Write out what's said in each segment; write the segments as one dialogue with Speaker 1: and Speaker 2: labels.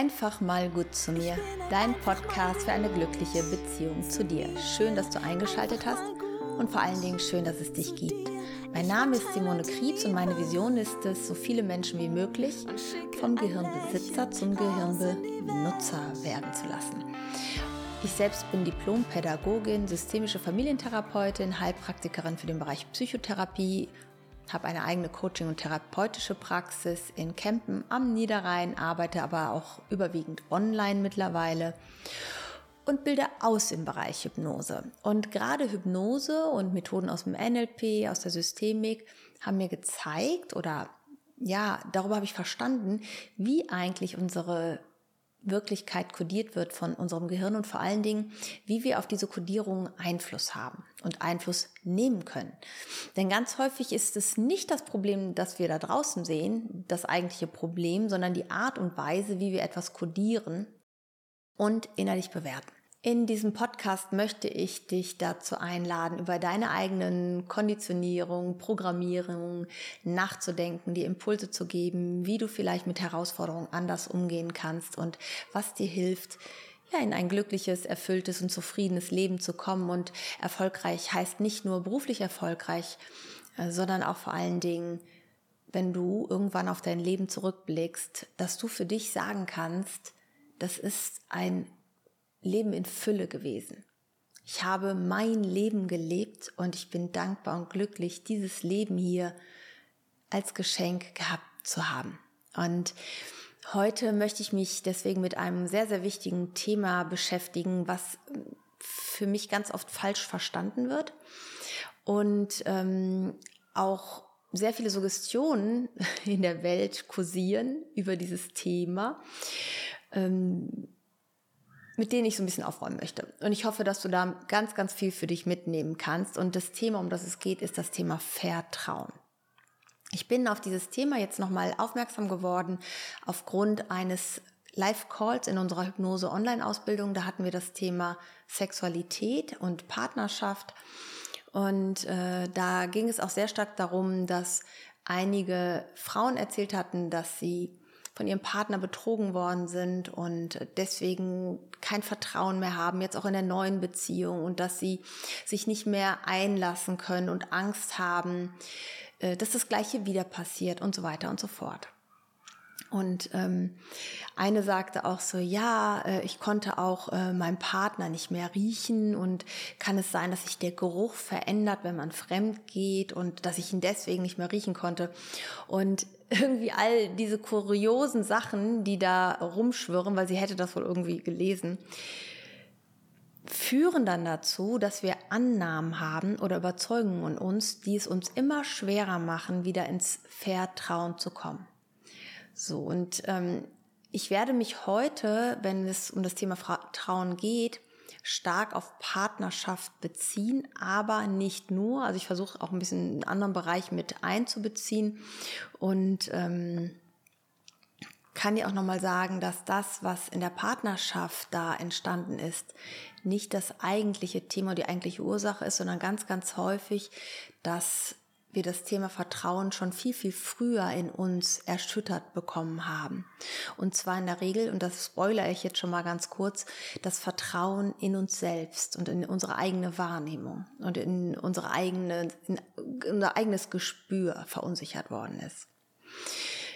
Speaker 1: Einfach mal gut zu mir. Dein Podcast für eine glückliche Beziehung zu dir. Schön, dass du eingeschaltet hast und vor allen Dingen schön, dass es dich gibt. Mein Name ist Simone Kriebs und meine Vision ist es, so viele Menschen wie möglich vom Gehirnbesitzer zum Gehirnbenutzer werden zu lassen. Ich selbst bin Diplompädagogin, systemische Familientherapeutin, Heilpraktikerin für den Bereich Psychotherapie habe eine eigene Coaching- und therapeutische Praxis in Kempen am Niederrhein, arbeite aber auch überwiegend online mittlerweile und bilde aus im Bereich Hypnose. Und gerade Hypnose und Methoden aus dem NLP, aus der Systemik haben mir gezeigt oder ja, darüber habe ich verstanden, wie eigentlich unsere Wirklichkeit kodiert wird von unserem Gehirn und vor allen Dingen, wie wir auf diese Kodierung Einfluss haben und Einfluss nehmen können. Denn ganz häufig ist es nicht das Problem, das wir da draußen sehen, das eigentliche Problem, sondern die Art und Weise, wie wir etwas kodieren und innerlich bewerten. In diesem Podcast möchte ich dich dazu einladen, über deine eigenen Konditionierung, Programmierung nachzudenken, die Impulse zu geben, wie du vielleicht mit Herausforderungen anders umgehen kannst und was dir hilft, ja, in ein glückliches, erfülltes und zufriedenes Leben zu kommen. Und erfolgreich heißt nicht nur beruflich erfolgreich, äh, sondern auch vor allen Dingen, wenn du irgendwann auf dein Leben zurückblickst, dass du für dich sagen kannst, das ist ein Leben in Fülle gewesen. Ich habe mein Leben gelebt und ich bin dankbar und glücklich, dieses Leben hier als Geschenk gehabt zu haben. Und heute möchte ich mich deswegen mit einem sehr, sehr wichtigen Thema beschäftigen, was für mich ganz oft falsch verstanden wird und ähm, auch sehr viele Suggestionen in der Welt kursieren über dieses Thema. Ähm, mit denen ich so ein bisschen aufräumen möchte. Und ich hoffe, dass du da ganz, ganz viel für dich mitnehmen kannst. Und das Thema, um das es geht, ist das Thema Vertrauen. Ich bin auf dieses Thema jetzt nochmal aufmerksam geworden aufgrund eines Live-Calls in unserer Hypnose-Online-Ausbildung. Da hatten wir das Thema Sexualität und Partnerschaft. Und äh, da ging es auch sehr stark darum, dass einige Frauen erzählt hatten, dass sie von ihrem Partner betrogen worden sind und deswegen kein Vertrauen mehr haben, jetzt auch in der neuen Beziehung und dass sie sich nicht mehr einlassen können und Angst haben, äh, dass das Gleiche wieder passiert und so weiter und so fort. Und ähm, eine sagte auch so, ja, äh, ich konnte auch äh, meinen Partner nicht mehr riechen und kann es sein, dass sich der Geruch verändert, wenn man fremd geht und dass ich ihn deswegen nicht mehr riechen konnte. Und irgendwie all diese kuriosen Sachen, die da rumschwirren, weil sie hätte das wohl irgendwie gelesen, führen dann dazu, dass wir Annahmen haben oder Überzeugungen in uns, die es uns immer schwerer machen, wieder ins Vertrauen zu kommen. So, und ähm, ich werde mich heute, wenn es um das Thema Vertrauen geht, stark auf Partnerschaft beziehen, aber nicht nur. Also ich versuche auch ein bisschen einen anderen Bereich mit einzubeziehen und ähm, kann dir auch nochmal sagen, dass das, was in der Partnerschaft da entstanden ist, nicht das eigentliche Thema, die eigentliche Ursache ist, sondern ganz, ganz häufig, dass wir das Thema Vertrauen schon viel, viel früher in uns erschüttert bekommen haben. Und zwar in der Regel, und das spoilere ich jetzt schon mal ganz kurz, das Vertrauen in uns selbst und in unsere eigene Wahrnehmung und in unsere eigene, in unser eigenes Gespür verunsichert worden ist.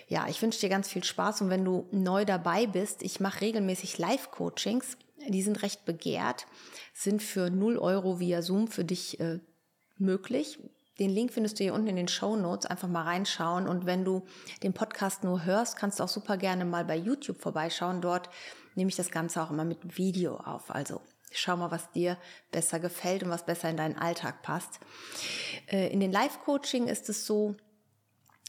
Speaker 1: Ja, ich wünsche dir ganz viel Spaß und wenn du neu dabei bist, ich mache regelmäßig Live-Coachings, die sind recht begehrt, sind für 0 Euro via Zoom für dich äh, möglich. Den Link findest du hier unten in den Show Notes. Einfach mal reinschauen. Und wenn du den Podcast nur hörst, kannst du auch super gerne mal bei YouTube vorbeischauen. Dort nehme ich das Ganze auch immer mit Video auf. Also schau mal, was dir besser gefällt und was besser in deinen Alltag passt. Äh, in den Live-Coaching ist es so,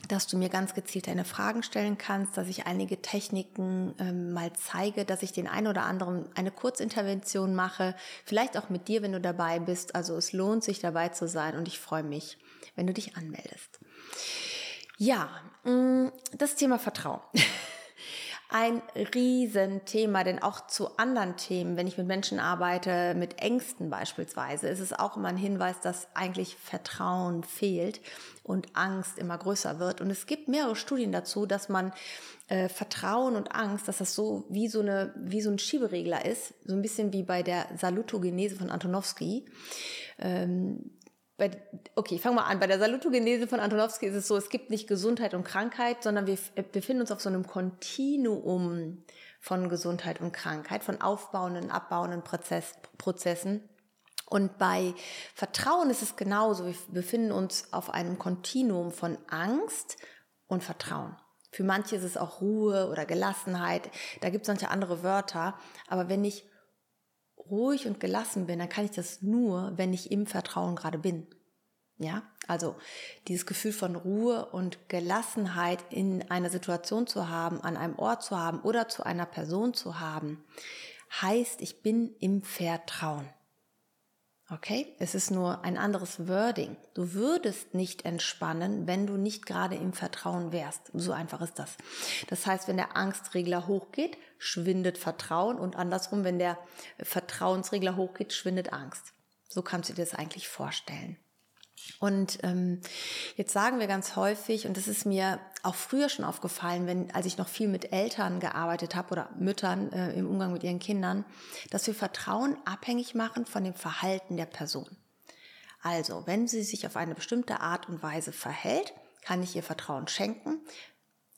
Speaker 1: dass du mir ganz gezielt deine Fragen stellen kannst, dass ich einige Techniken ähm, mal zeige, dass ich den einen oder anderen eine Kurzintervention mache, vielleicht auch mit dir, wenn du dabei bist. Also es lohnt sich dabei zu sein und ich freue mich, wenn du dich anmeldest. Ja, mm, das Thema Vertrauen. ein Riesenthema, denn auch zu anderen Themen, wenn ich mit Menschen arbeite, mit Ängsten beispielsweise, ist es auch immer ein Hinweis, dass eigentlich Vertrauen fehlt und Angst immer größer wird. Und es gibt mehrere Studien dazu, dass man äh, Vertrauen und Angst, dass das so wie so eine wie so ein Schieberegler ist, so ein bisschen wie bei der Salutogenese von Antonowski. Ähm, bei, okay, fangen wir an. Bei der Salutogenese von Antonowski ist es so, es gibt nicht Gesundheit und Krankheit, sondern wir befinden uns auf so einem Kontinuum von Gesundheit und Krankheit, von aufbauenden, abbauenden Prozess, Prozessen. Und bei Vertrauen ist es genauso. Wir befinden uns auf einem Kontinuum von Angst und Vertrauen. Für manche ist es auch Ruhe oder Gelassenheit. Da gibt es manche andere Wörter. Aber wenn ich ruhig und gelassen bin, dann kann ich das nur, wenn ich im Vertrauen gerade bin. Ja, also dieses Gefühl von Ruhe und Gelassenheit in einer Situation zu haben, an einem Ort zu haben oder zu einer Person zu haben, heißt, ich bin im Vertrauen. Okay? Es ist nur ein anderes Wording. Du würdest nicht entspannen, wenn du nicht gerade im Vertrauen wärst. So einfach ist das. Das heißt, wenn der Angstregler hochgeht, schwindet Vertrauen und andersrum, wenn der Vertrauensregler hochgeht, schwindet Angst. So kannst du dir das eigentlich vorstellen. Und ähm, jetzt sagen wir ganz häufig, und das ist mir auch früher schon aufgefallen, wenn, als ich noch viel mit Eltern gearbeitet habe oder Müttern äh, im Umgang mit ihren Kindern, dass wir Vertrauen abhängig machen von dem Verhalten der Person. Also, wenn sie sich auf eine bestimmte Art und Weise verhält, kann ich ihr Vertrauen schenken.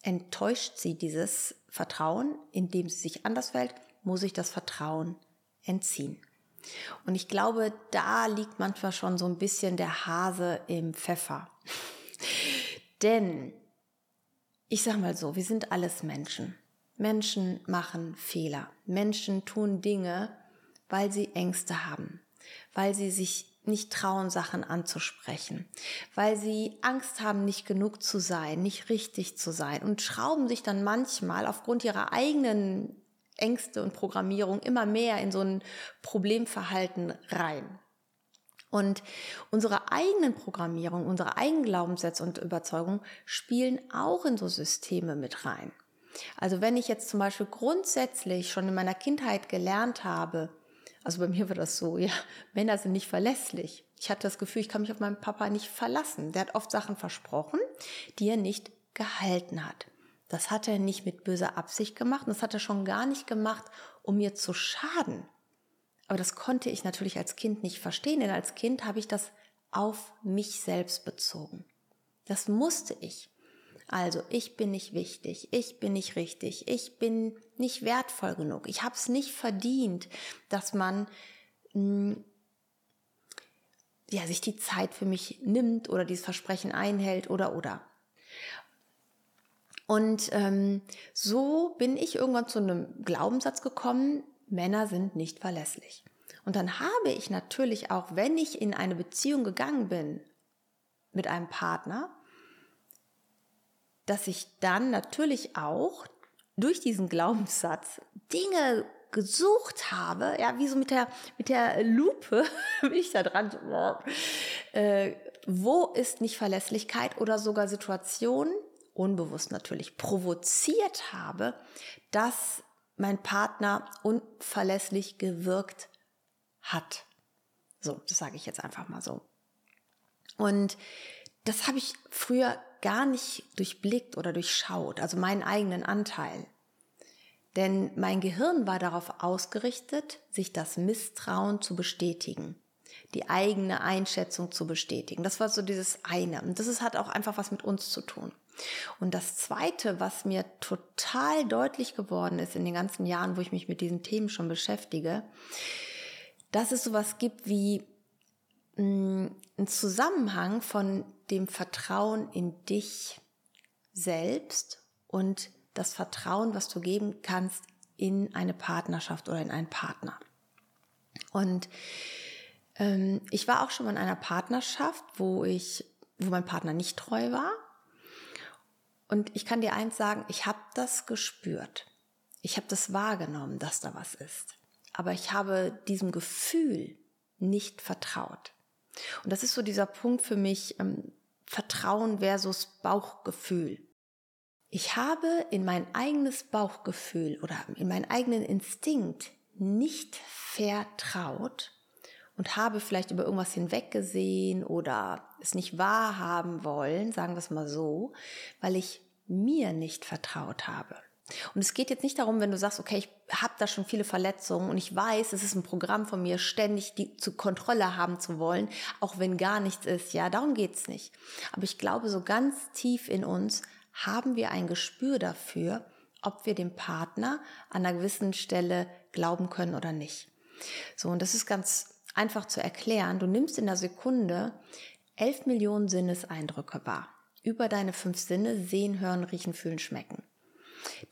Speaker 1: Enttäuscht sie dieses Vertrauen, indem sie sich anders verhält, muss ich das Vertrauen entziehen. Und ich glaube, da liegt manchmal schon so ein bisschen der Hase im Pfeffer. Denn, ich sag mal so, wir sind alles Menschen. Menschen machen Fehler. Menschen tun Dinge, weil sie Ängste haben, weil sie sich nicht trauen, Sachen anzusprechen, weil sie Angst haben, nicht genug zu sein, nicht richtig zu sein und schrauben sich dann manchmal aufgrund ihrer eigenen Ängste und Programmierung immer mehr in so ein Problemverhalten rein. Und unsere eigenen Programmierung, unsere eigenen Glaubenssätze und Überzeugungen spielen auch in so Systeme mit rein. Also wenn ich jetzt zum Beispiel grundsätzlich schon in meiner Kindheit gelernt habe, also bei mir war das so, ja, Männer sind nicht verlässlich. Ich hatte das Gefühl, ich kann mich auf meinen Papa nicht verlassen. Der hat oft Sachen versprochen, die er nicht gehalten hat. Das hat er nicht mit böser Absicht gemacht und das hat er schon gar nicht gemacht, um mir zu schaden. Aber das konnte ich natürlich als Kind nicht verstehen, denn als Kind habe ich das auf mich selbst bezogen. Das musste ich. Also, ich bin nicht wichtig, ich bin nicht richtig, ich bin nicht wertvoll genug, ich habe es nicht verdient, dass man mh, hm, ja, sich die Zeit für mich nimmt oder dieses Versprechen einhält oder oder. Und ähm, so bin ich irgendwann zu einem Glaubenssatz gekommen, Männer sind nicht verlässlich. Und dann habe ich natürlich auch, wenn ich in eine Beziehung gegangen bin mit einem Partner, dass ich dann natürlich auch durch diesen Glaubenssatz Dinge gesucht habe, ja, wie so mit der, mit der Lupe bin ich da dran, äh, wo ist nicht Verlässlichkeit oder sogar Situationen, unbewusst natürlich provoziert habe, dass mein Partner unverlässlich gewirkt hat. So, das sage ich jetzt einfach mal so. Und das habe ich früher gar nicht durchblickt oder durchschaut, also meinen eigenen Anteil. Denn mein Gehirn war darauf ausgerichtet, sich das Misstrauen zu bestätigen, die eigene Einschätzung zu bestätigen. Das war so dieses eine. Und das ist, hat auch einfach was mit uns zu tun. Und das Zweite, was mir total deutlich geworden ist in den ganzen Jahren, wo ich mich mit diesen Themen schon beschäftige, dass es sowas gibt wie ein Zusammenhang von dem Vertrauen in dich selbst und das Vertrauen, was du geben kannst in eine Partnerschaft oder in einen Partner. Und ähm, ich war auch schon mal in einer Partnerschaft, wo ich, wo mein Partner nicht treu war und ich kann dir eins sagen, ich habe das gespürt. Ich habe das wahrgenommen, dass da was ist. Aber ich habe diesem Gefühl nicht vertraut. Und das ist so dieser Punkt für mich, ähm, Vertrauen versus Bauchgefühl. Ich habe in mein eigenes Bauchgefühl oder in meinen eigenen Instinkt nicht vertraut und habe vielleicht über irgendwas hinweggesehen oder es nicht wahrhaben wollen, sagen wir es mal so, weil ich mir nicht vertraut habe. Und es geht jetzt nicht darum, wenn du sagst, okay, ich habe da schon viele Verletzungen und ich weiß, es ist ein Programm von mir, ständig die zu Kontrolle haben zu wollen, auch wenn gar nichts ist. Ja, darum geht's nicht. Aber ich glaube, so ganz tief in uns haben wir ein Gespür dafür, ob wir dem Partner an einer gewissen Stelle glauben können oder nicht. So, und das ist ganz einfach zu erklären. Du nimmst in der Sekunde elf Millionen Sinneseindrücke wahr. Über deine fünf Sinne sehen, hören, riechen, fühlen, schmecken.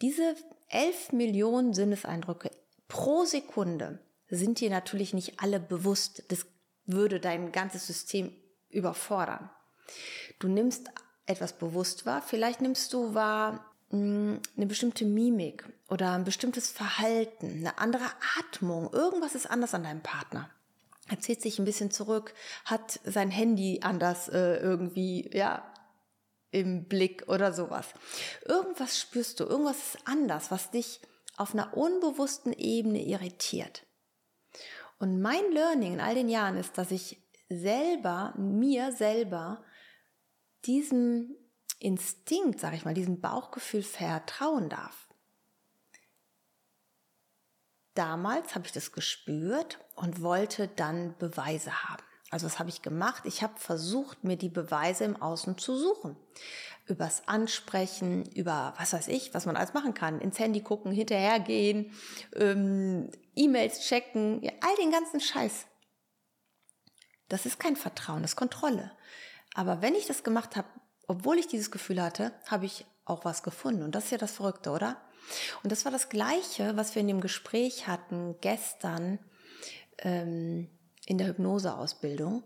Speaker 1: Diese elf Millionen Sinneseindrücke pro Sekunde sind dir natürlich nicht alle bewusst. Das würde dein ganzes System überfordern. Du nimmst etwas bewusst wahr. Vielleicht nimmst du wahr hm, eine bestimmte Mimik oder ein bestimmtes Verhalten, eine andere Atmung. Irgendwas ist anders an deinem Partner. Er zieht sich ein bisschen zurück, hat sein Handy anders äh, irgendwie, ja, im Blick oder sowas. Irgendwas spürst du, irgendwas ist anders, was dich auf einer unbewussten Ebene irritiert. Und mein Learning in all den Jahren ist, dass ich selber, mir selber, diesem Instinkt, sag ich mal, diesem Bauchgefühl vertrauen darf. Damals habe ich das gespürt und wollte dann Beweise haben. Also was habe ich gemacht? Ich habe versucht, mir die Beweise im Außen zu suchen. Übers Ansprechen, über was weiß ich, was man alles machen kann. Ins Handy gucken, hinterhergehen, ähm, E-Mails checken, ja, all den ganzen Scheiß. Das ist kein Vertrauen, das ist Kontrolle. Aber wenn ich das gemacht habe, obwohl ich dieses Gefühl hatte, habe ich auch was gefunden. Und das ist ja das Verrückte, oder? Und das war das Gleiche, was wir in dem Gespräch hatten gestern. Ähm, in der Hypnoseausbildung.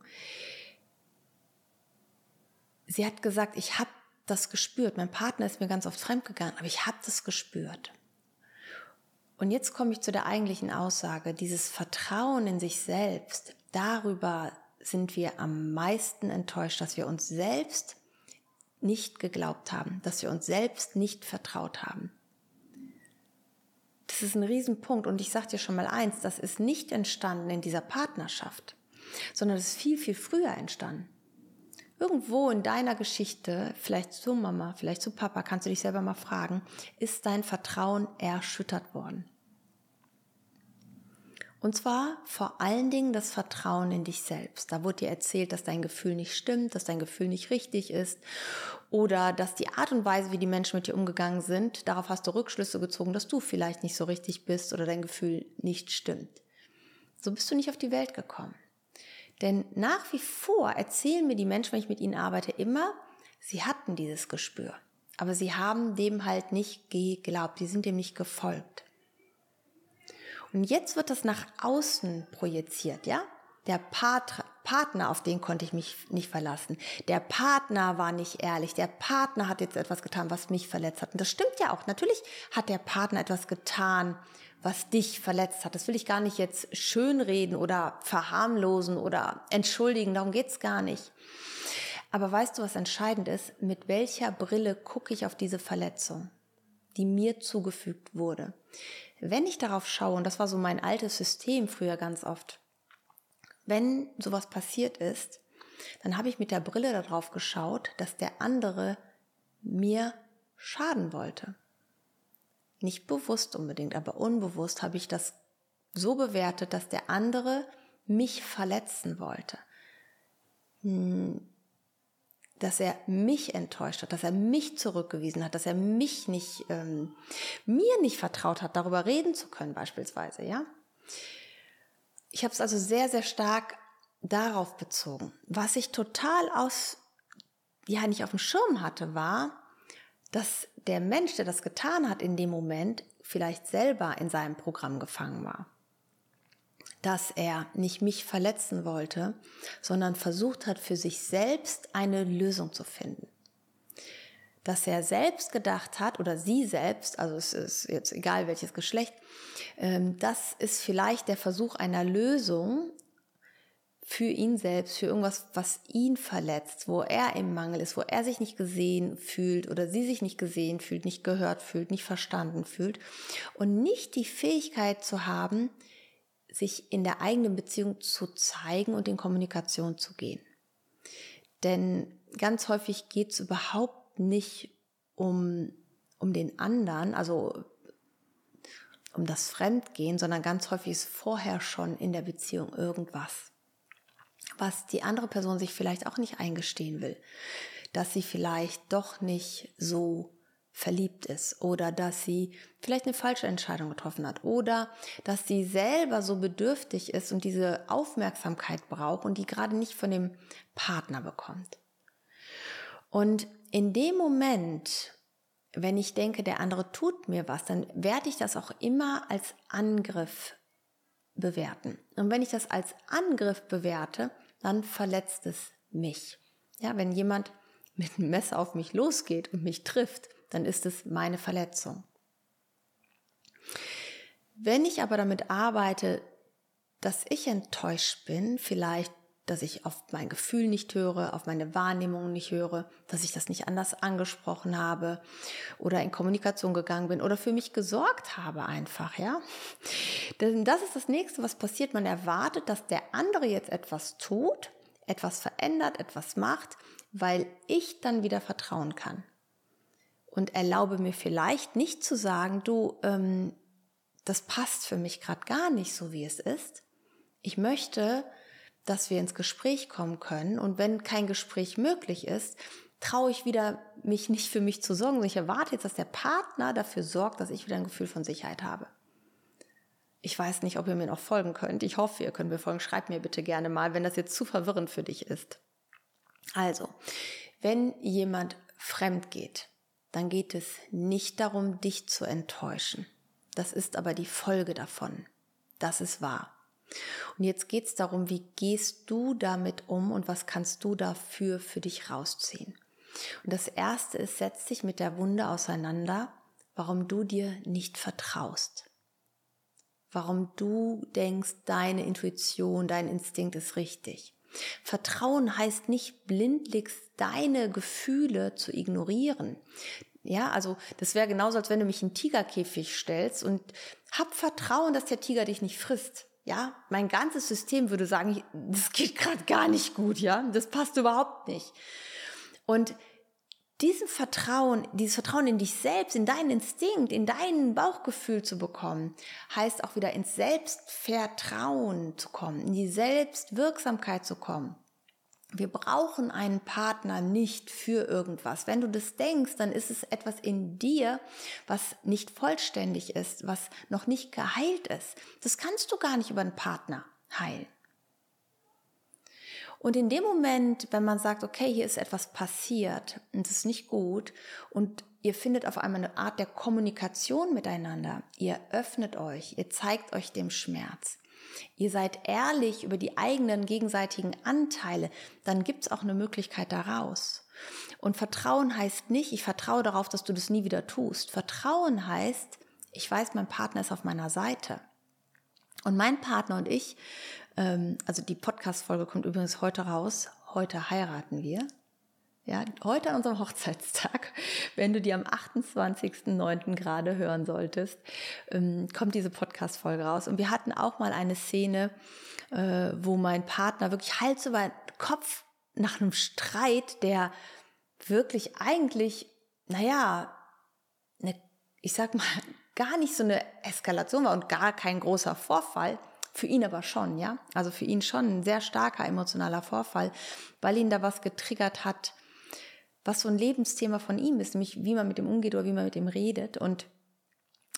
Speaker 1: Sie hat gesagt, ich habe das gespürt. Mein Partner ist mir ganz oft fremdgegangen, aber ich habe das gespürt. Und jetzt komme ich zu der eigentlichen Aussage, dieses Vertrauen in sich selbst, darüber sind wir am meisten enttäuscht, dass wir uns selbst nicht geglaubt haben, dass wir uns selbst nicht vertraut haben. Das ist ein Riesenpunkt. Und ich sage dir schon mal eins, das ist nicht entstanden in dieser Partnerschaft, sondern es ist viel, viel früher entstanden. Irgendwo in deiner Geschichte, vielleicht zu Mama, vielleicht zu Papa, kannst du dich selber mal fragen, ist dein Vertrauen erschüttert worden? Und zwar vor allen Dingen das Vertrauen in dich selbst. Da wurde dir erzählt, dass dein Gefühl nicht stimmt, dass dein Gefühl nicht richtig ist oder dass die Art und Weise, wie die Menschen mit dir umgegangen sind, darauf hast du Rückschlüsse gezogen, dass du vielleicht nicht so richtig bist oder dein Gefühl nicht stimmt. So bist du nicht auf die Welt gekommen. Denn nach wie vor erzählen mir die Menschen, wenn ich mit ihnen arbeite, immer, sie hatten dieses Gespür. Aber sie haben dem halt nicht geglaubt, die sind dem nicht gefolgt. Und jetzt wird das nach außen projiziert, ja? Der Part Partner, auf den konnte ich mich nicht verlassen. Der Partner war nicht ehrlich. Der Partner hat jetzt etwas getan, was mich verletzt hat. Und das stimmt ja auch. Natürlich hat der Partner etwas getan, was dich verletzt hat. Das will ich gar nicht jetzt schönreden oder verharmlosen oder entschuldigen. Darum geht's gar nicht. Aber weißt du, was entscheidend ist? Mit welcher Brille gucke ich auf diese Verletzung, die mir zugefügt wurde? Wenn ich darauf schaue, und das war so mein altes System früher ganz oft, wenn sowas passiert ist, dann habe ich mit der Brille darauf geschaut, dass der andere mir schaden wollte. Nicht bewusst unbedingt, aber unbewusst habe ich das so bewertet, dass der andere mich verletzen wollte. Hm, dass er mich enttäuscht hat, dass er mich zurückgewiesen hat, dass er mich nicht, ähm, mir nicht vertraut hat, darüber reden zu können beispielsweise, ja. Ich habe es also sehr, sehr stark darauf bezogen. Was ich total aus, ja, nicht auf dem Schirm hatte, war, dass der Mensch, der das getan hat in dem Moment, vielleicht selber in seinem Programm gefangen war dass er nicht mich verletzen wollte, sondern versucht hat, für sich selbst eine Lösung zu finden. Dass er selbst gedacht hat, oder sie selbst, also es ist jetzt egal welches Geschlecht, ähm, das ist vielleicht der Versuch einer Lösung für ihn selbst, für irgendwas, was ihn verletzt, wo er im Mangel ist, wo er sich nicht gesehen fühlt oder sie sich nicht gesehen fühlt, nicht gehört fühlt, nicht verstanden fühlt und nicht die Fähigkeit zu haben, sich in der eigenen Beziehung zu zeigen und in Kommunikation zu gehen. Denn ganz häufig geht es überhaupt nicht um, um den anderen, also um das Fremdgehen, sondern ganz häufig ist vorher schon in der Beziehung irgendwas, was die andere Person sich vielleicht auch nicht eingestehen will, dass sie vielleicht doch nicht so verliebt ist oder dass sie vielleicht eine falsche Entscheidung getroffen hat oder dass sie selber so bedürftig ist und diese Aufmerksamkeit braucht und die gerade nicht von dem Partner bekommt. Und in dem Moment, wenn ich denke, der andere tut mir was, dann werde ich das auch immer als Angriff bewerten. Und wenn ich das als Angriff bewerte, dann verletzt es mich. Ja, wenn jemand mit einem Messer auf mich losgeht und mich trifft, dann ist es meine Verletzung. Wenn ich aber damit arbeite, dass ich enttäuscht bin, vielleicht dass ich auf mein Gefühl nicht höre, auf meine Wahrnehmung nicht höre, dass ich das nicht anders angesprochen habe oder in Kommunikation gegangen bin oder für mich gesorgt habe einfach, ja. Denn das ist das nächste, was passiert. Man erwartet, dass der andere jetzt etwas tut, etwas verändert, etwas macht, weil ich dann wieder vertrauen kann. Und erlaube mir vielleicht nicht zu sagen, du, ähm, das passt für mich gerade gar nicht so, wie es ist. Ich möchte, dass wir ins Gespräch kommen können. Und wenn kein Gespräch möglich ist, traue ich wieder, mich nicht für mich zu sorgen. Ich erwarte jetzt, dass der Partner dafür sorgt, dass ich wieder ein Gefühl von Sicherheit habe. Ich weiß nicht, ob ihr mir noch folgen könnt. Ich hoffe, ihr könnt mir folgen. Schreibt mir bitte gerne mal, wenn das jetzt zu verwirrend für dich ist. Also, wenn jemand fremd geht, dann geht es nicht darum, dich zu enttäuschen. Das ist aber die Folge davon. Das ist wahr. Und jetzt geht es darum, wie gehst du damit um und was kannst du dafür für dich rausziehen. Und das Erste ist, setz dich mit der Wunde auseinander, warum du dir nicht vertraust. Warum du denkst, deine Intuition, dein Instinkt ist richtig. Vertrauen heißt nicht blindlings deine Gefühle zu ignorieren. Ja, also das wäre genauso, als wenn du mich in einen Tigerkäfig stellst und hab Vertrauen, dass der Tiger dich nicht frisst. Ja, mein ganzes System würde sagen, das geht gerade gar nicht gut, ja, das passt überhaupt nicht. Und diesen Vertrauen, dieses Vertrauen in dich selbst, in deinen Instinkt, in dein Bauchgefühl zu bekommen, heißt auch wieder ins Selbstvertrauen zu kommen, in die Selbstwirksamkeit zu kommen. Wir brauchen einen Partner nicht für irgendwas. Wenn du das denkst, dann ist es etwas in dir, was nicht vollständig ist, was noch nicht geheilt ist. Das kannst du gar nicht über einen Partner heilen. Und in dem Moment, wenn man sagt, okay, hier ist etwas passiert und es ist nicht gut und ihr findet auf einmal eine Art der Kommunikation miteinander, ihr öffnet euch, ihr zeigt euch dem Schmerz, ihr seid ehrlich über die eigenen gegenseitigen Anteile, dann gibt es auch eine Möglichkeit daraus. Und Vertrauen heißt nicht, ich vertraue darauf, dass du das nie wieder tust. Vertrauen heißt, ich weiß, mein Partner ist auf meiner Seite. Und mein Partner und ich, ähm, also die Podcast-Folge kommt übrigens heute raus, heute heiraten wir. Ja, heute an unserem Hochzeitstag, wenn du die am 28.09. gerade hören solltest, ähm, kommt diese Podcast-Folge raus. Und wir hatten auch mal eine Szene, äh, wo mein Partner wirklich Hals über Kopf nach einem Streit, der wirklich eigentlich, naja, eine, ich sag mal, gar nicht so eine Eskalation war und gar kein großer Vorfall, für ihn aber schon, ja. Also für ihn schon ein sehr starker emotionaler Vorfall, weil ihn da was getriggert hat, was so ein Lebensthema von ihm ist, nämlich wie man mit ihm umgeht oder wie man mit ihm redet. Und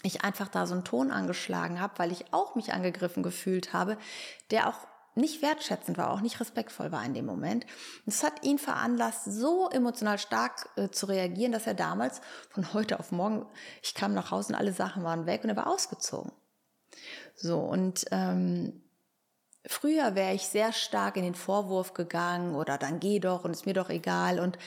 Speaker 1: ich einfach da so einen Ton angeschlagen habe, weil ich auch mich angegriffen gefühlt habe, der auch nicht wertschätzend war, auch nicht respektvoll war in dem Moment. Das hat ihn veranlasst, so emotional stark äh, zu reagieren, dass er damals von heute auf morgen, ich kam nach Hause und alle Sachen waren weg und er war ausgezogen. So, und ähm, früher wäre ich sehr stark in den Vorwurf gegangen oder dann geh doch und ist mir doch egal. Und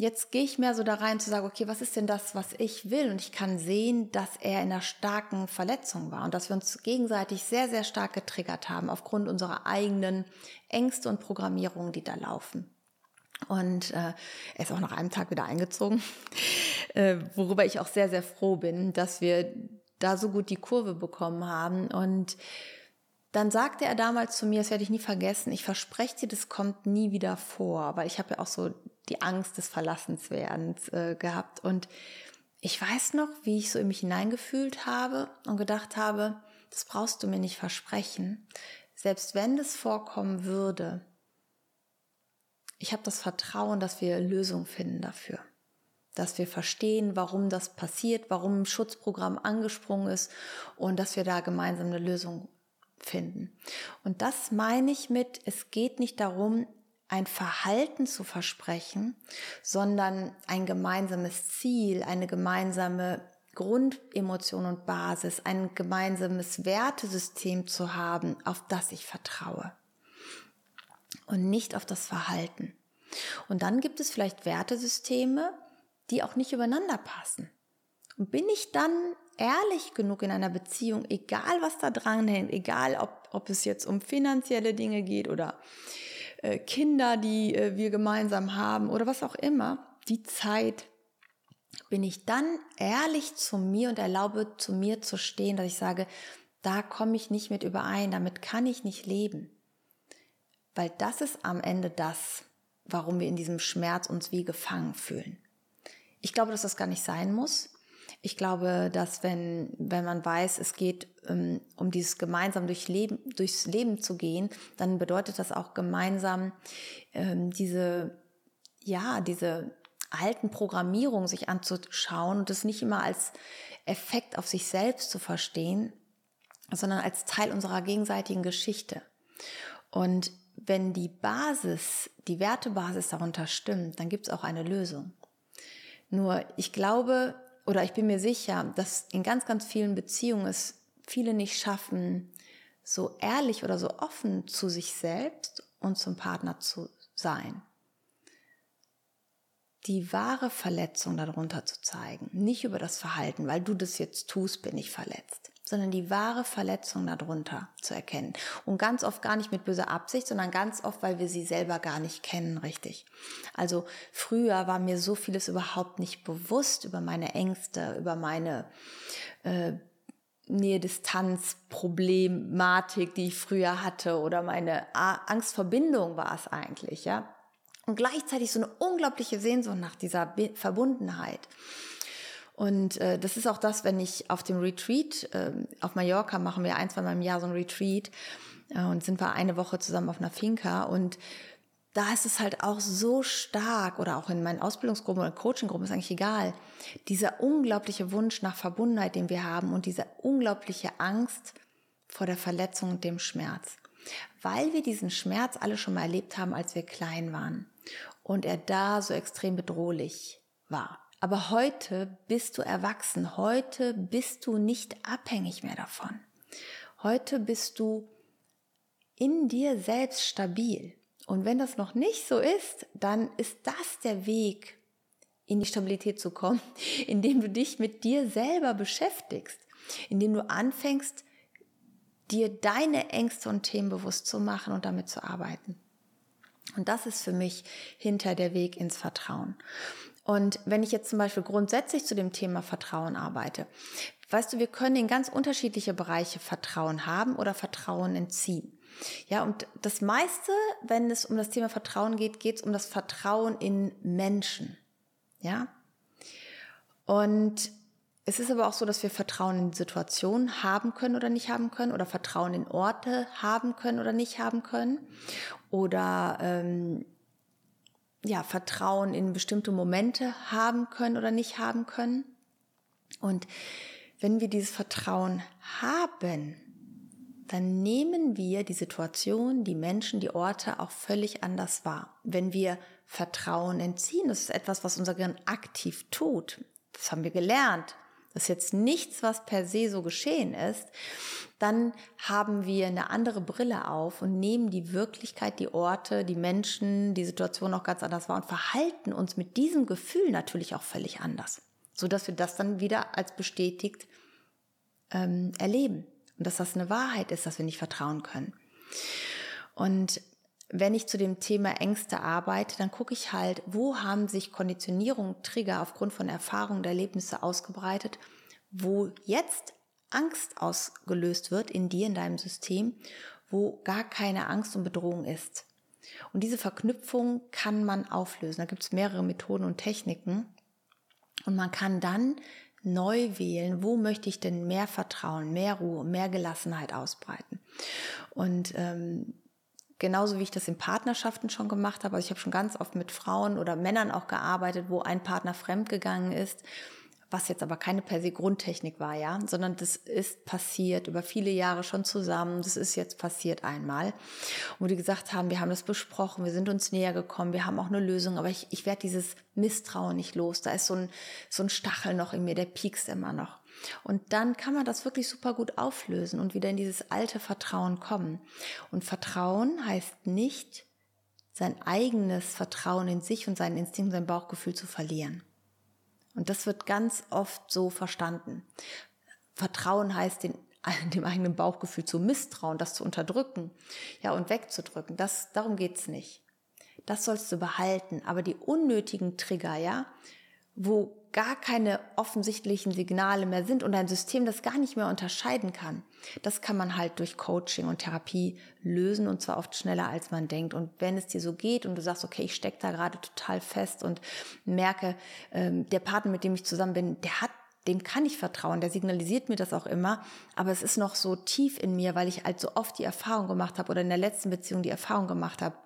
Speaker 1: jetzt gehe ich mehr so da rein zu sagen, okay, was ist denn das, was ich will? Und ich kann sehen, dass er in einer starken Verletzung war und dass wir uns gegenseitig sehr, sehr stark getriggert haben aufgrund unserer eigenen Ängste und Programmierungen, die da laufen. Und äh, er ist auch nach einem Tag wieder eingezogen, äh, worüber ich auch sehr, sehr froh bin, dass wir da so gut die Kurve bekommen haben. Und dann sagte er damals zu mir, das werde ich nie vergessen, ich verspreche dir, das kommt nie wieder vor, weil ich habe ja auch so die Angst des Verlassenswerdens äh, gehabt. Und ich weiß noch, wie ich so in mich hineingefühlt habe und gedacht habe, das brauchst du mir nicht versprechen. Selbst wenn das vorkommen würde, ich habe das Vertrauen, dass wir Lösungen finden dafür. Dass wir verstehen, warum das passiert, warum ein Schutzprogramm angesprungen ist und dass wir da gemeinsam eine Lösung finden. Und das meine ich mit, es geht nicht darum, ein Verhalten zu versprechen, sondern ein gemeinsames Ziel, eine gemeinsame Grundemotion und Basis, ein gemeinsames Wertesystem zu haben, auf das ich vertraue und nicht auf das Verhalten. Und dann gibt es vielleicht Wertesysteme, die auch nicht übereinander passen. Und bin ich dann ehrlich genug in einer Beziehung, egal was da dran hängt, egal ob, ob es jetzt um finanzielle Dinge geht oder äh, Kinder, die äh, wir gemeinsam haben oder was auch immer, die Zeit, bin ich dann ehrlich zu mir und erlaube zu mir zu stehen, dass ich sage, da komme ich nicht mit überein, damit kann ich nicht leben. Weil das ist am Ende das, warum wir in diesem Schmerz uns wie gefangen fühlen. Ich glaube, dass das gar nicht sein muss. Ich glaube, dass wenn, wenn man weiß, es geht ähm, um dieses gemeinsam durch Leben, durchs Leben zu gehen, dann bedeutet das auch gemeinsam ähm, diese, ja, diese alten Programmierungen sich anzuschauen und das nicht immer als Effekt auf sich selbst zu verstehen, sondern als Teil unserer gegenseitigen Geschichte. Und wenn die Basis, die Wertebasis darunter stimmt, dann gibt es auch eine Lösung. Nur ich glaube, oder ich bin mir sicher, dass in ganz, ganz vielen Beziehungen es viele nicht schaffen, so ehrlich oder so offen zu sich selbst und zum Partner zu sein. Die wahre Verletzung darunter zu zeigen, nicht über das Verhalten, weil du das jetzt tust, bin ich verletzt, sondern die wahre Verletzung darunter zu erkennen. Und ganz oft gar nicht mit böser Absicht, sondern ganz oft, weil wir sie selber gar nicht kennen, richtig. Also früher war mir so vieles überhaupt nicht bewusst über meine Ängste, über meine äh, Nähe-Distanz-Problematik, die ich früher hatte oder meine Angstverbindung war es eigentlich, ja. Und gleichzeitig so eine unglaubliche Sehnsucht nach dieser Verbundenheit. Und äh, das ist auch das, wenn ich auf dem Retreat, äh, auf Mallorca machen wir ein, zwei Mal im Jahr so ein Retreat äh, und sind wir eine Woche zusammen auf einer Finca und da ist es halt auch so stark oder auch in meinen Ausbildungsgruppen oder Coachinggruppen ist eigentlich egal. Dieser unglaubliche Wunsch nach Verbundenheit, den wir haben und diese unglaubliche Angst vor der Verletzung und dem Schmerz. Weil wir diesen Schmerz alle schon mal erlebt haben, als wir klein waren und er da so extrem bedrohlich war. Aber heute bist du erwachsen. Heute bist du nicht abhängig mehr davon. Heute bist du in dir selbst stabil. Und wenn das noch nicht so ist, dann ist das der Weg, in die Stabilität zu kommen, indem du dich mit dir selber beschäftigst, indem du anfängst, dir deine Ängste und Themen bewusst zu machen und damit zu arbeiten. Und das ist für mich hinter der Weg ins Vertrauen. Und wenn ich jetzt zum Beispiel grundsätzlich zu dem Thema Vertrauen arbeite, weißt du, wir können in ganz unterschiedliche Bereiche Vertrauen haben oder Vertrauen entziehen. Ja, und das meiste, wenn es um das Thema Vertrauen geht, geht es um das Vertrauen in Menschen. Ja. Und es ist aber auch so, dass wir Vertrauen in Situationen haben können oder nicht haben können oder Vertrauen in Orte haben können oder nicht haben können oder ähm, ja, Vertrauen in bestimmte Momente haben können oder nicht haben können. Und wenn wir dieses Vertrauen haben, dann nehmen wir die Situation, die Menschen, die Orte auch völlig anders wahr. Wenn wir Vertrauen entziehen, das ist etwas, was unser Gehirn aktiv tut. Das haben wir gelernt. Das ist jetzt nichts, was per se so geschehen ist, dann haben wir eine andere Brille auf und nehmen die Wirklichkeit, die Orte, die Menschen, die Situation auch ganz anders wahr und verhalten uns mit diesem Gefühl natürlich auch völlig anders, so dass wir das dann wieder als bestätigt ähm, erleben und dass das eine Wahrheit ist, dass wir nicht vertrauen können. Und wenn ich zu dem Thema Ängste arbeite, dann gucke ich halt, wo haben sich Konditionierung, Trigger aufgrund von Erfahrungen, der Erlebnisse ausgebreitet, wo jetzt Angst ausgelöst wird in dir, in deinem System, wo gar keine Angst und Bedrohung ist. Und diese Verknüpfung kann man auflösen. Da gibt es mehrere Methoden und Techniken. Und man kann dann neu wählen, wo möchte ich denn mehr Vertrauen, mehr Ruhe, mehr Gelassenheit ausbreiten. Und ähm, genauso wie ich das in Partnerschaften schon gemacht habe, also ich habe schon ganz oft mit Frauen oder Männern auch gearbeitet, wo ein Partner fremdgegangen ist was jetzt aber keine per se Grundtechnik war, ja, sondern das ist passiert über viele Jahre schon zusammen. Das ist jetzt passiert einmal. wo die gesagt haben, wir haben das besprochen, wir sind uns näher gekommen, wir haben auch eine Lösung, aber ich, ich werde dieses Misstrauen nicht los. Da ist so ein, so ein Stachel noch in mir, der piekst immer noch. Und dann kann man das wirklich super gut auflösen und wieder in dieses alte Vertrauen kommen. Und Vertrauen heißt nicht, sein eigenes Vertrauen in sich und seinen Instinkt, sein Bauchgefühl zu verlieren. Und das wird ganz oft so verstanden. Vertrauen heißt, den, dem eigenen Bauchgefühl zu misstrauen, das zu unterdrücken, ja, und wegzudrücken. Das, darum geht's nicht. Das sollst du behalten. Aber die unnötigen Trigger, ja, wo gar keine offensichtlichen Signale mehr sind und ein System das gar nicht mehr unterscheiden kann. Das kann man halt durch Coaching und Therapie lösen und zwar oft schneller als man denkt. Und wenn es dir so geht und du sagst, okay, ich stecke da gerade total fest und merke, ähm, der Partner, mit dem ich zusammen bin, der hat dem kann ich vertrauen, der signalisiert mir das auch immer, aber es ist noch so tief in mir, weil ich halt so oft die Erfahrung gemacht habe oder in der letzten Beziehung die Erfahrung gemacht habe,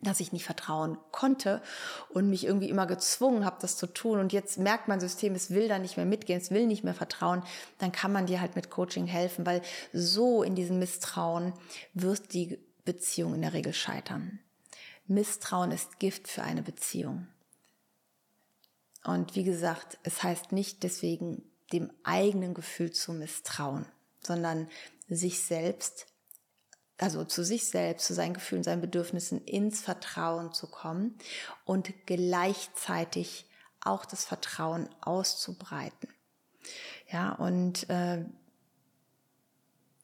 Speaker 1: dass ich nicht vertrauen konnte und mich irgendwie immer gezwungen habe, das zu tun. Und jetzt merkt mein System, es will da nicht mehr mitgehen, es will nicht mehr vertrauen. Dann kann man dir halt mit Coaching helfen, weil so in diesem Misstrauen wird die Beziehung in der Regel scheitern. Misstrauen ist Gift für eine Beziehung. Und wie gesagt, es heißt nicht deswegen dem eigenen Gefühl zu misstrauen, sondern sich selbst also zu sich selbst, zu seinen Gefühlen, seinen Bedürfnissen ins Vertrauen zu kommen und gleichzeitig auch das Vertrauen auszubreiten. Ja, und äh,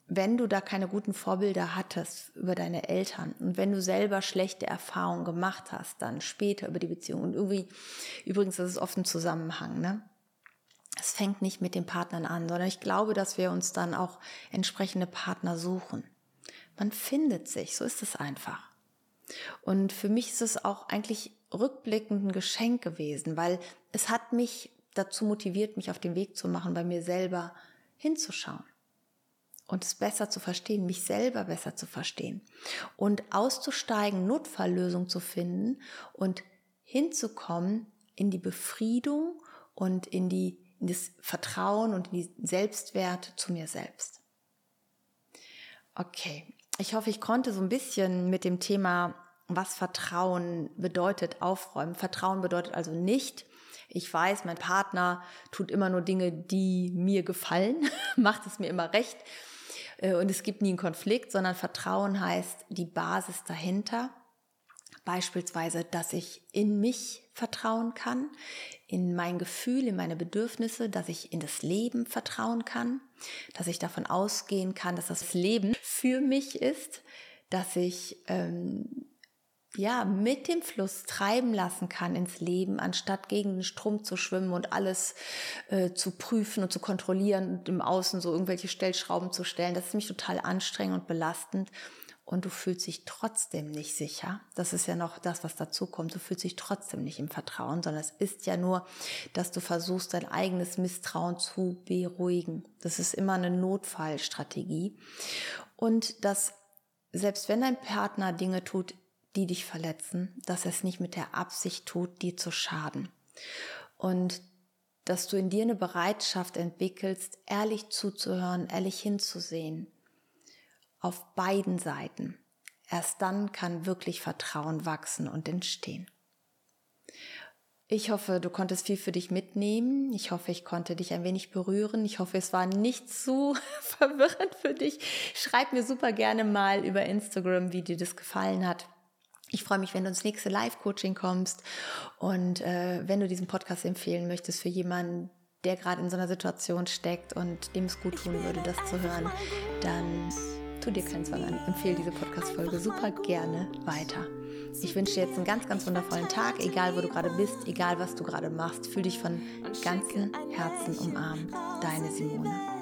Speaker 1: wenn du da keine guten Vorbilder hattest über deine Eltern und wenn du selber schlechte Erfahrungen gemacht hast, dann später über die Beziehung und irgendwie, übrigens, das ist oft ein Zusammenhang, ne? Es fängt nicht mit den Partnern an, sondern ich glaube, dass wir uns dann auch entsprechende Partner suchen. Man findet sich, so ist es einfach. Und für mich ist es auch eigentlich rückblickend ein Geschenk gewesen, weil es hat mich dazu motiviert, mich auf den Weg zu machen, bei mir selber hinzuschauen und es besser zu verstehen, mich selber besser zu verstehen und auszusteigen, Notfalllösung zu finden und hinzukommen in die Befriedung und in die in das Vertrauen und in die Selbstwert zu mir selbst. Okay, ich hoffe, ich konnte so ein bisschen mit dem Thema, was Vertrauen bedeutet, aufräumen. Vertrauen bedeutet also nicht, ich weiß, mein Partner tut immer nur Dinge, die mir gefallen, macht es mir immer recht äh, und es gibt nie einen Konflikt, sondern Vertrauen heißt die Basis dahinter. Beispielsweise, dass ich in mich vertrauen kann, in mein Gefühl, in meine Bedürfnisse, dass ich in das Leben vertrauen kann, dass ich davon ausgehen kann, dass das Leben für mich ist, dass ich ähm, ja mit dem Fluss treiben lassen kann ins Leben, anstatt gegen den Strom zu schwimmen und alles äh, zu prüfen und zu kontrollieren und im Außen so irgendwelche Stellschrauben zu stellen. Das ist mich total anstrengend und belastend und du fühlst dich trotzdem nicht sicher. Das ist ja noch das, was dazu kommt. Du fühlst dich trotzdem nicht im Vertrauen, sondern es ist ja nur, dass du versuchst, dein eigenes Misstrauen zu beruhigen. Das ist immer eine Notfallstrategie. Und dass selbst wenn dein Partner Dinge tut, die dich verletzen, dass er es nicht mit der Absicht tut, dir zu schaden. Und dass du in dir eine Bereitschaft entwickelst, ehrlich zuzuhören, ehrlich hinzusehen. Auf beiden Seiten. Erst dann kann wirklich Vertrauen wachsen und entstehen. Ich hoffe, du konntest viel für dich mitnehmen. Ich hoffe, ich konnte dich ein wenig berühren. Ich hoffe, es war nicht zu verwirrend für dich. Schreib mir super gerne mal über Instagram, wie dir das gefallen hat. Ich freue mich, wenn du ins nächste Live-Coaching kommst und äh, wenn du diesen Podcast empfehlen möchtest für jemanden, der gerade in so einer Situation steckt und dem es gut tun würde, das zu hören, dann tu dir keinen Zwang an. Empfehle diese Podcast-Folge super gerne weiter. Ich wünsche dir jetzt einen ganz, ganz wundervollen Tag, egal wo du gerade bist, egal was du gerade machst. Fühl dich von ganzem Herzen umarmt. Deine Simone.